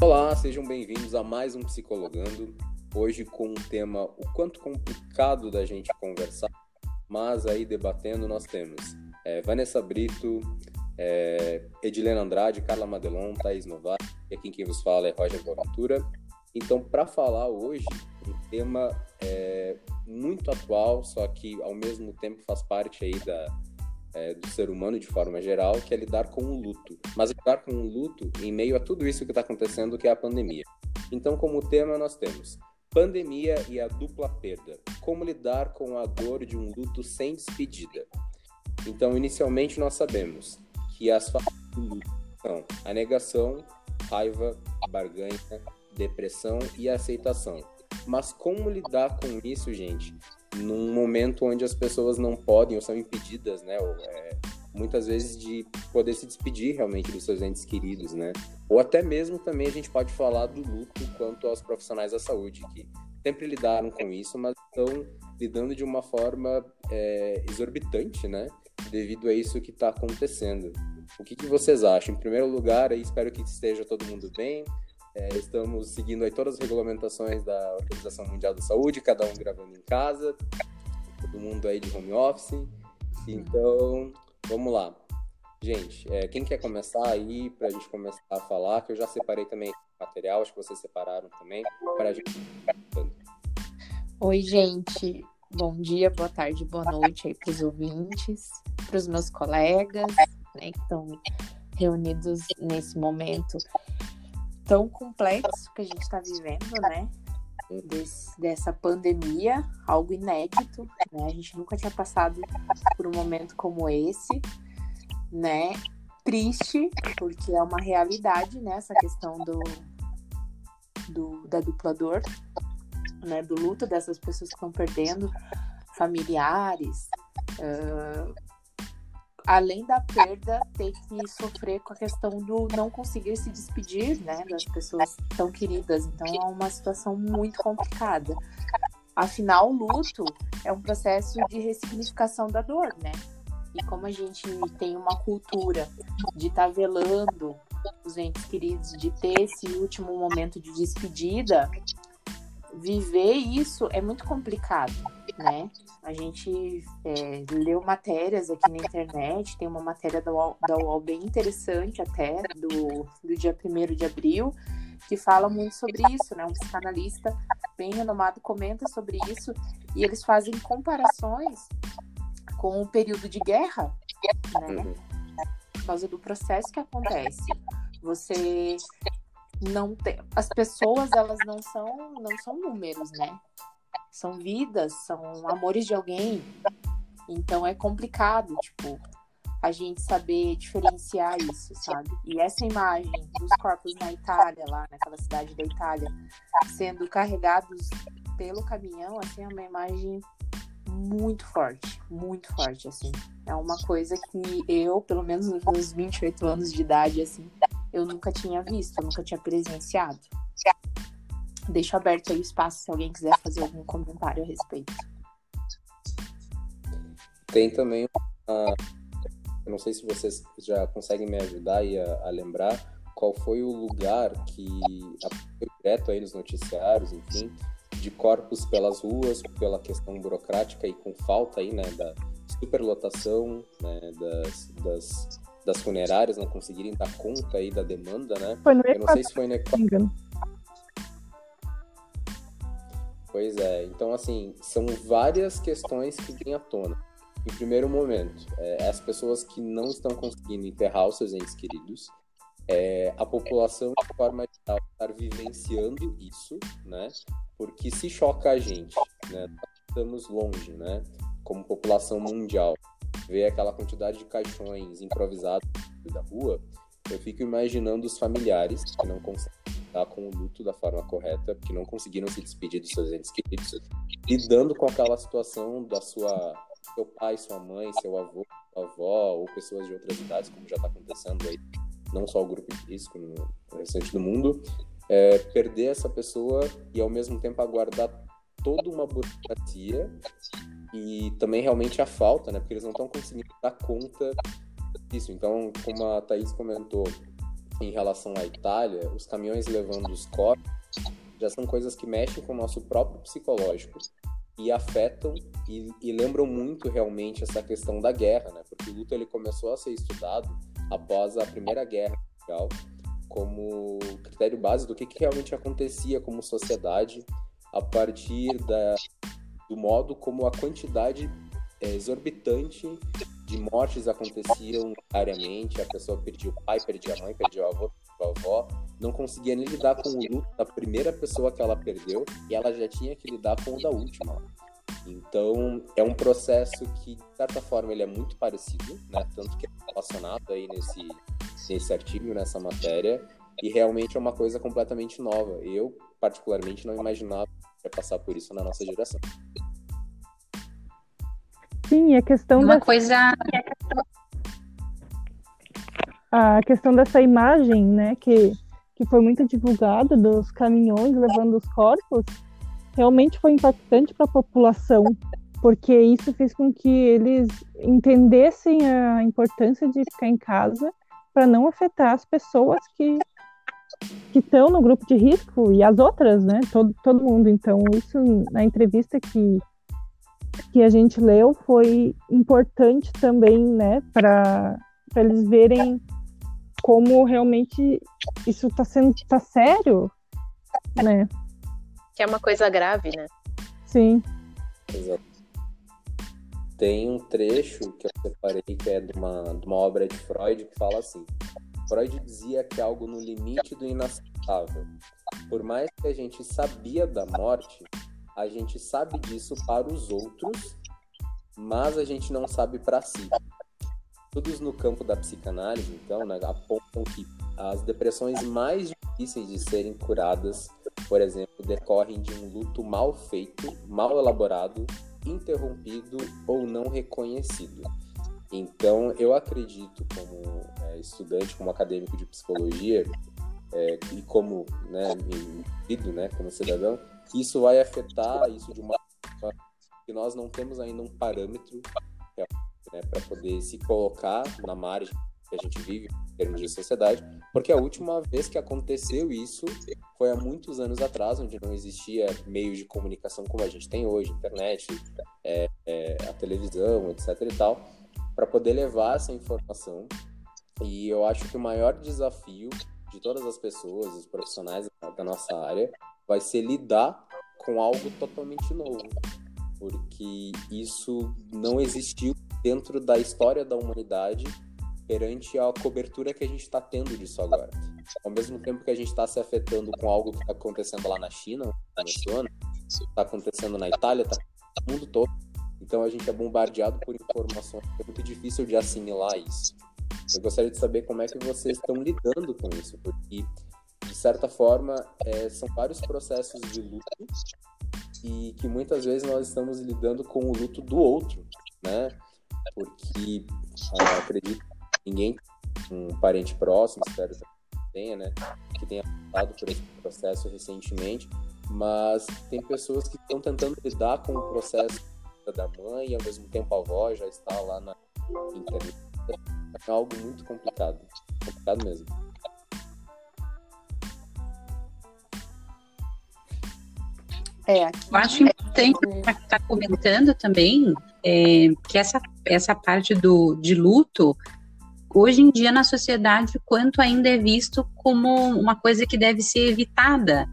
Olá, sejam bem-vindos a mais um Psicologando. Hoje com um tema o quanto complicado da gente conversar, mas aí debatendo nós temos é, Vanessa Brito, é, Edilena Andrade, Carla Madelon, Thaís Novaes, e aqui quem vos fala é Roger Boaventura. Então, para falar hoje, um tema é, muito atual, só que ao mesmo tempo faz parte aí da, é, do ser humano de forma geral, que é lidar com o luto. Mas lidar com o luto em meio a tudo isso que está acontecendo, que é a pandemia. Então, como tema, nós temos pandemia e a dupla perda. Como lidar com a dor de um luto sem despedida. Então, inicialmente, nós sabemos que as fases do luto são a negação, raiva, barganha, depressão e aceitação. Mas como lidar com isso, gente? Num momento onde as pessoas não podem ou são impedidas, né? Ou, é, muitas vezes de poder se despedir realmente dos seus entes queridos, né? Ou até mesmo também a gente pode falar do luto quanto aos profissionais da saúde que sempre lidaram com isso, mas estão lidando de uma forma é, exorbitante, né? Devido a isso que está acontecendo. O que, que, vocês acham? Em primeiro lugar, espero que esteja todo mundo bem. É, estamos seguindo aí todas as regulamentações da Organização Mundial da Saúde, cada um gravando em casa, todo mundo aí de home office. Então, vamos lá. Gente, é, quem quer começar aí para a gente começar a falar, que eu já separei também material, acho que vocês separaram também, para a gente. Oi, gente. Bom dia, boa tarde, boa noite aí para os ouvintes, para os meus colegas, né, que estão reunidos nesse momento tão complexo que a gente está vivendo, né? Dessa pandemia, algo inédito, né? A gente nunca tinha passado por um momento como esse, né? Triste, porque é uma realidade, né? Essa questão do, do da dupla dor, né? Do luto dessas pessoas que estão perdendo familiares, uh, além da perda, ter que sofrer com a questão do não conseguir se despedir, né, das pessoas tão queridas. Então é uma situação muito complicada. Afinal, o luto é um processo de ressignificação da dor, né? E como a gente tem uma cultura de estar tá velando os entes queridos, de ter esse último momento de despedida, viver isso é muito complicado, né? A gente é, leu matérias aqui na internet, tem uma matéria da UOL, da UOL bem interessante até, do, do dia 1 de abril, que fala muito sobre isso, né? Um psicanalista bem renomado comenta sobre isso e eles fazem comparações com o período de guerra, né? Uhum. Por causa do processo que acontece. Você não tem, as pessoas elas não são não são números, né? São vidas, são amores de alguém. Então é complicado, tipo, a gente saber diferenciar isso, sabe? E essa imagem dos corpos na Itália, lá naquela cidade da Itália, sendo carregados pelo caminhão, assim, é uma imagem muito forte, muito forte, assim. É uma coisa que eu, pelo menos nos meus 28 anos de idade, assim, eu nunca tinha visto, eu nunca tinha presenciado. Deixo aberto aí o espaço se alguém quiser fazer algum comentário a respeito. Tem também uma... Eu não sei se vocês já conseguem me ajudar aí a, a lembrar qual foi o lugar que foi direto aí nos noticiários, enfim, de corpos pelas ruas, pela questão burocrática e com falta aí, né, da superlotação, né, das, das das funerárias não conseguirem dar conta aí da demanda, né? Foi no Eu não sei se foi no Equador. Pois é, então assim, são várias questões que vêm à tona. Em primeiro momento, é, as pessoas que não estão conseguindo enterrar os seus entes queridos, é, a população de forma geral estar vivenciando isso, né? Porque se choca a gente, né? Estamos longe, né? Como população mundial ver aquela quantidade de caixões improvisados da rua, eu fico imaginando os familiares que não conseguem lidar com o luto da forma correta, que não conseguiram se despedir dos seus entes queridos, lidando com aquela situação da sua seu pai, sua mãe, seu avô, sua avó ou pessoas de outras idades, como já está acontecendo aí, não só o grupo de risco no restante do mundo, é, perder essa pessoa e ao mesmo tempo aguardar toda uma burocracia e também realmente a falta, né? Porque eles não estão conseguindo dar conta disso. Então, como a Thaís comentou, em relação à Itália, os caminhões levando os corpos já são coisas que mexem com o nosso próprio psicológico e afetam e, e, lembram muito realmente essa questão da guerra, né? Porque o luto ele começou a ser estudado após a Primeira Guerra Mundial como critério base do que, que realmente acontecia como sociedade a partir da, do modo como a quantidade é, exorbitante de mortes aconteciam diariamente, a pessoa perdia o pai, perdia a mãe, perdia o avô, a avó, não conseguia nem lidar com o luto da primeira pessoa que ela perdeu e ela já tinha que lidar com o da última. Então, é um processo que, de certa forma, ele é muito parecido, né? Tanto que é relacionado aí nesse, nesse artigo, nessa matéria, e realmente é uma coisa completamente nova. Eu, particularmente, não imaginava que ia passar por isso na nossa geração. Sim, a questão uma da... coisa a questão dessa imagem, né, que, que foi muito divulgada dos caminhões levando os corpos, realmente foi impactante para a população, porque isso fez com que eles entendessem a importância de ficar em casa para não afetar as pessoas que que estão no grupo de risco e as outras, né? Todo, todo mundo. Então, isso na entrevista que, que a gente leu foi importante também, né? Para eles verem como realmente isso está sendo tá sério, né? Que é uma coisa grave, né? Sim. Exato. Tem um trecho que eu separei que é de uma, de uma obra de Freud que fala assim: Freud dizia que é algo no limite do inaceitável. Por mais que a gente sabia da morte, a gente sabe disso para os outros, mas a gente não sabe para si. Estudos no campo da psicanálise, então, né, apontam que as depressões mais difíceis de serem curadas, por exemplo, decorrem de um luto mal feito, mal elaborado, interrompido ou não reconhecido. Então, eu acredito, como é, estudante, como acadêmico de psicologia, é, e como né, indivíduo, né, como cidadão, que isso vai afetar isso de uma que nós não temos ainda um parâmetro né, para poder se colocar na margem que a gente vive em termos de sociedade, porque a última vez que aconteceu isso foi há muitos anos atrás, onde não existia meio de comunicação como a gente tem hoje, internet, é, é, a televisão, etc. e tal, para poder levar essa informação. E eu acho que o maior desafio de todas as pessoas, os profissionais da nossa área, vai ser lidar com algo totalmente novo, porque isso não existiu dentro da história da humanidade perante a cobertura que a gente está tendo disso agora. Ao mesmo tempo que a gente está se afetando com algo que está acontecendo lá na China, está acontecendo na Itália, está no mundo todo. Então a gente é bombardeado por informações, é muito difícil de assimilar isso. Eu gostaria de saber como é que vocês estão lidando com isso, porque certa forma é, são vários processos de luto e que muitas vezes nós estamos lidando com o luto do outro, né? porque uh, acredito que ninguém, um parente próximo, espero que tenha, né, que tenha passado por esse processo recentemente, mas tem pessoas que estão tentando lidar com o processo da mãe e ao mesmo tempo a avó já está lá na internet. É algo muito complicado, complicado mesmo. É, Eu acho importante estar tá comentando também é, que essa, essa parte do, de luto, hoje em dia na sociedade, quanto ainda é visto como uma coisa que deve ser evitada,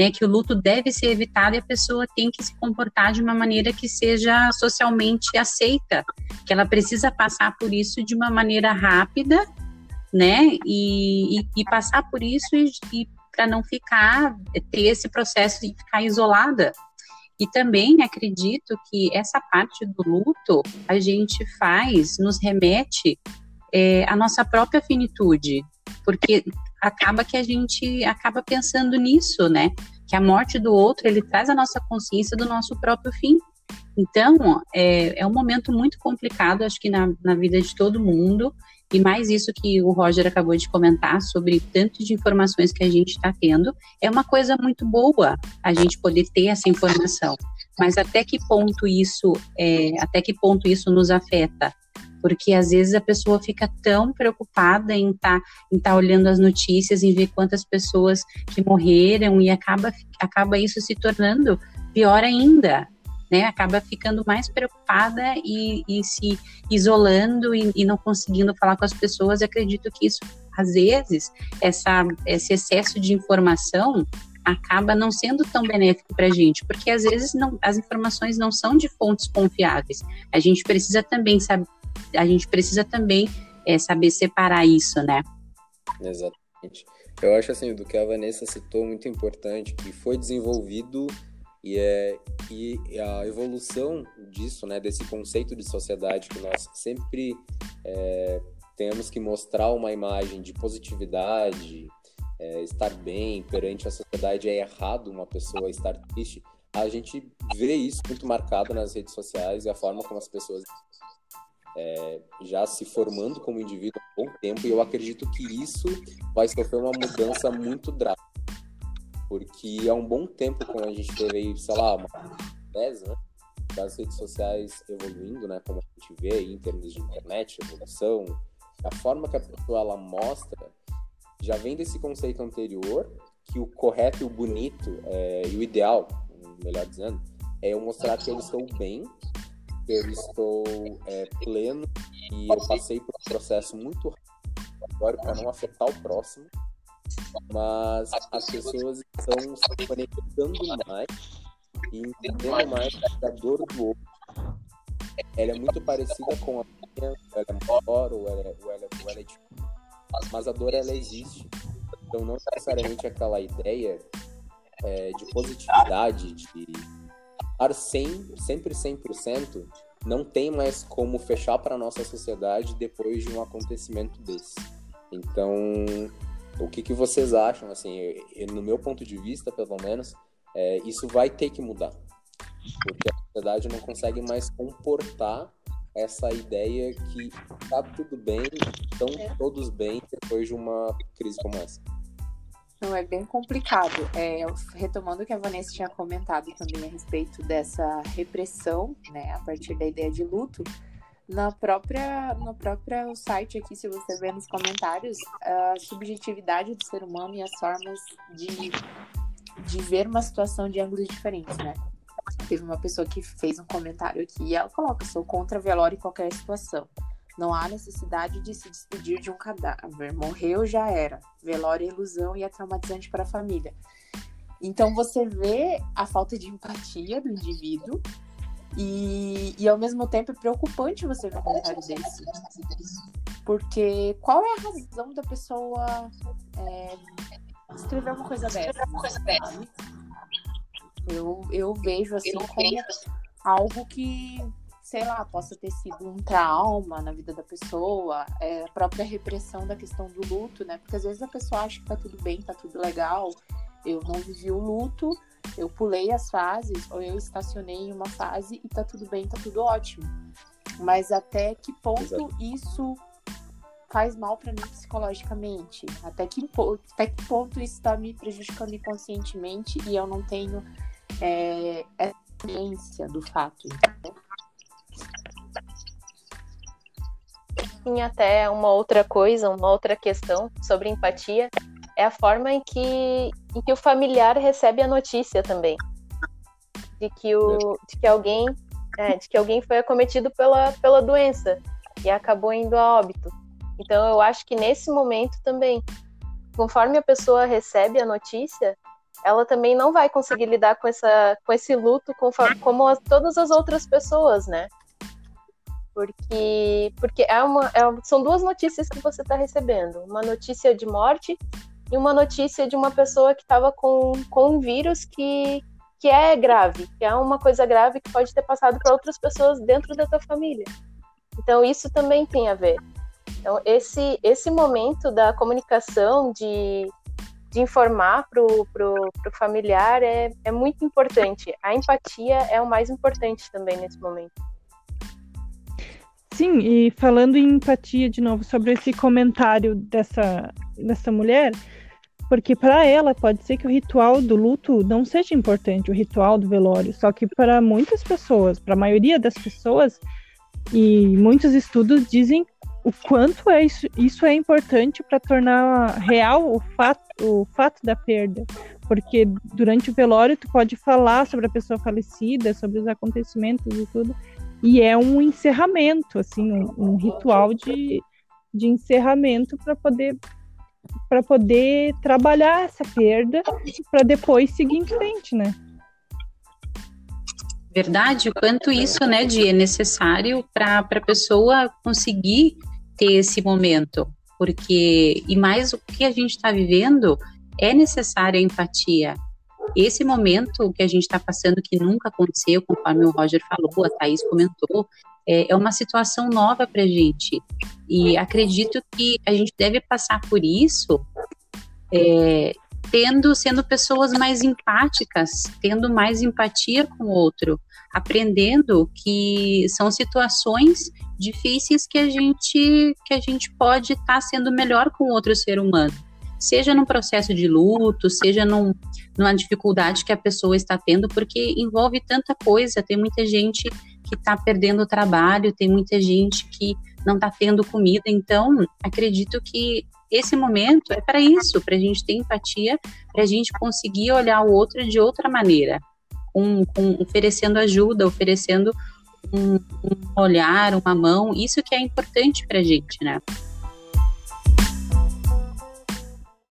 né, que o luto deve ser evitado e a pessoa tem que se comportar de uma maneira que seja socialmente aceita, que ela precisa passar por isso de uma maneira rápida, né, e, e, e passar por isso e, e para não ficar, ter esse processo de ficar isolada. E também acredito que essa parte do luto a gente faz, nos remete é, à nossa própria finitude, porque acaba que a gente acaba pensando nisso, né? Que a morte do outro ele traz a nossa consciência do nosso próprio fim. Então é, é um momento muito complicado, acho que na, na vida de todo mundo. E mais isso que o Roger acabou de comentar sobre tanto de informações que a gente está tendo, é uma coisa muito boa a gente poder ter essa informação. Mas até que ponto isso, é, até que ponto isso nos afeta? porque às vezes a pessoa fica tão preocupada em estar tá, em tá olhando as notícias, em ver quantas pessoas que morreram e acaba, acaba isso se tornando pior ainda, né? Acaba ficando mais preocupada e, e se isolando e, e, não conseguindo falar com as pessoas. acredito que isso, às vezes, essa, esse excesso de informação acaba não sendo tão benéfico para a gente, porque às vezes não, as informações não são de fontes confiáveis. A gente precisa também saber, a gente precisa também é, saber separar isso, né? Exatamente. Eu acho assim, do que a Vanessa citou, muito importante, que foi desenvolvido e, é, e a evolução disso, né, desse conceito de sociedade que nós sempre é, temos que mostrar uma imagem de positividade, é, estar bem perante a sociedade é errado uma pessoa estar triste. A gente vê isso muito marcado nas redes sociais e a forma como as pessoas é, já se formando como indivíduo há um bom tempo, e eu acredito que isso vai sofrer uma mudança muito drástica. Porque há um bom tempo, quando a gente teve aí, sei lá, uma 10 né, das redes sociais evoluindo, né, como a gente vê aí, em termos de internet, evolução, a forma que a pessoa ela mostra já vem desse conceito anterior, que o correto e o bonito é, e o ideal, melhor dizendo, é eu mostrar que eu estou bem eu estou é, pleno e eu passei por um processo muito rápido para não afetar o próximo, mas as pessoas estão se conectando mais e entendendo mais a dor do outro ela é muito parecida com a minha, ela é maior ou ela, é, ou ela, ou ela é tipo, mas a dor ela existe. Então não necessariamente aquela ideia é, de positividade, de estar 100, sempre 100%, não tem mais como fechar para a nossa sociedade depois de um acontecimento desse. Então, o que, que vocês acham? Assim, no meu ponto de vista, pelo menos, é, isso vai ter que mudar. Porque a sociedade não consegue mais comportar essa ideia que tá tudo bem, estão todos bem depois de uma crise como essa. Não, é bem complicado. É, retomando o que a Vanessa tinha comentado também a respeito dessa repressão, né, a partir da ideia de luto, na própria, no próprio site aqui, se você ver nos comentários, a subjetividade do ser humano e as formas de, de ver uma situação de ângulos diferentes, né? Teve uma pessoa que fez um comentário aqui e ela coloca: sou contra velório em qualquer situação. Não há necessidade de se despedir de um cadáver. Morreu, já era. Velório é ilusão e é traumatizante para a família. Então você vê a falta de empatia do indivíduo e, e ao mesmo tempo é preocupante você ver um comentário desse. Porque qual é a razão da pessoa é, escrever uma coisa dessa? Eu, eu vejo assim como algo que sei lá, possa ter sido um trauma na vida da pessoa, é, a própria repressão da questão do luto, né? Porque às vezes a pessoa acha que tá tudo bem, tá tudo legal, eu não vivi o luto, eu pulei as fases, ou eu estacionei em uma fase e tá tudo bem, tá tudo ótimo. Mas até que ponto Exato. isso faz mal para mim psicologicamente? Até que, até que ponto isso está me prejudicando inconscientemente e eu não tenho é, essa ciência do fato? Entendeu? Sim, até uma outra coisa, uma outra questão sobre empatia é a forma em que, em que o familiar recebe a notícia também de que, o, de que alguém é, de que alguém foi acometido pela, pela doença e acabou indo a óbito. Então eu acho que nesse momento também, conforme a pessoa recebe a notícia, ela também não vai conseguir lidar com, essa, com esse luto conforme, como as, todas as outras pessoas, né? Porque, porque é uma, é, são duas notícias que você está recebendo: uma notícia de morte e uma notícia de uma pessoa que estava com, com um vírus que, que é grave, que é uma coisa grave que pode ter passado para outras pessoas dentro da tua família. Então, isso também tem a ver. Então, esse, esse momento da comunicação, de, de informar para o pro, pro familiar é, é muito importante. A empatia é o mais importante também nesse momento. Sim, e falando em empatia de novo sobre esse comentário dessa, dessa mulher, porque para ela pode ser que o ritual do luto não seja importante, o ritual do velório, só que para muitas pessoas, para a maioria das pessoas, E muitos estudos dizem o quanto é isso, isso é importante para tornar real o fato, o fato da perda. Porque durante o velório tu pode falar sobre a pessoa falecida, sobre os acontecimentos e tudo, e é um encerramento, assim, um, um ritual de, de encerramento para poder para poder trabalhar essa perda para depois seguir em frente, né? Verdade, o quanto isso, né, de é necessário para a pessoa conseguir ter esse momento, porque e mais o que a gente está vivendo é necessária a empatia. Esse momento que a gente está passando que nunca aconteceu, conforme o Roger falou, a Thaís comentou, é, é uma situação nova para a gente. E acredito que a gente deve passar por isso é, tendo, sendo pessoas mais empáticas, tendo mais empatia com o outro, aprendendo que são situações difíceis que a gente que a gente pode estar tá sendo melhor com outro ser humano seja num processo de luto, seja num, numa dificuldade que a pessoa está tendo, porque envolve tanta coisa. Tem muita gente que está perdendo o trabalho, tem muita gente que não está tendo comida. Então, acredito que esse momento é para isso, para a gente ter empatia, para a gente conseguir olhar o outro de outra maneira, com, com oferecendo ajuda, oferecendo um, um olhar, uma mão. Isso que é importante para a gente, né?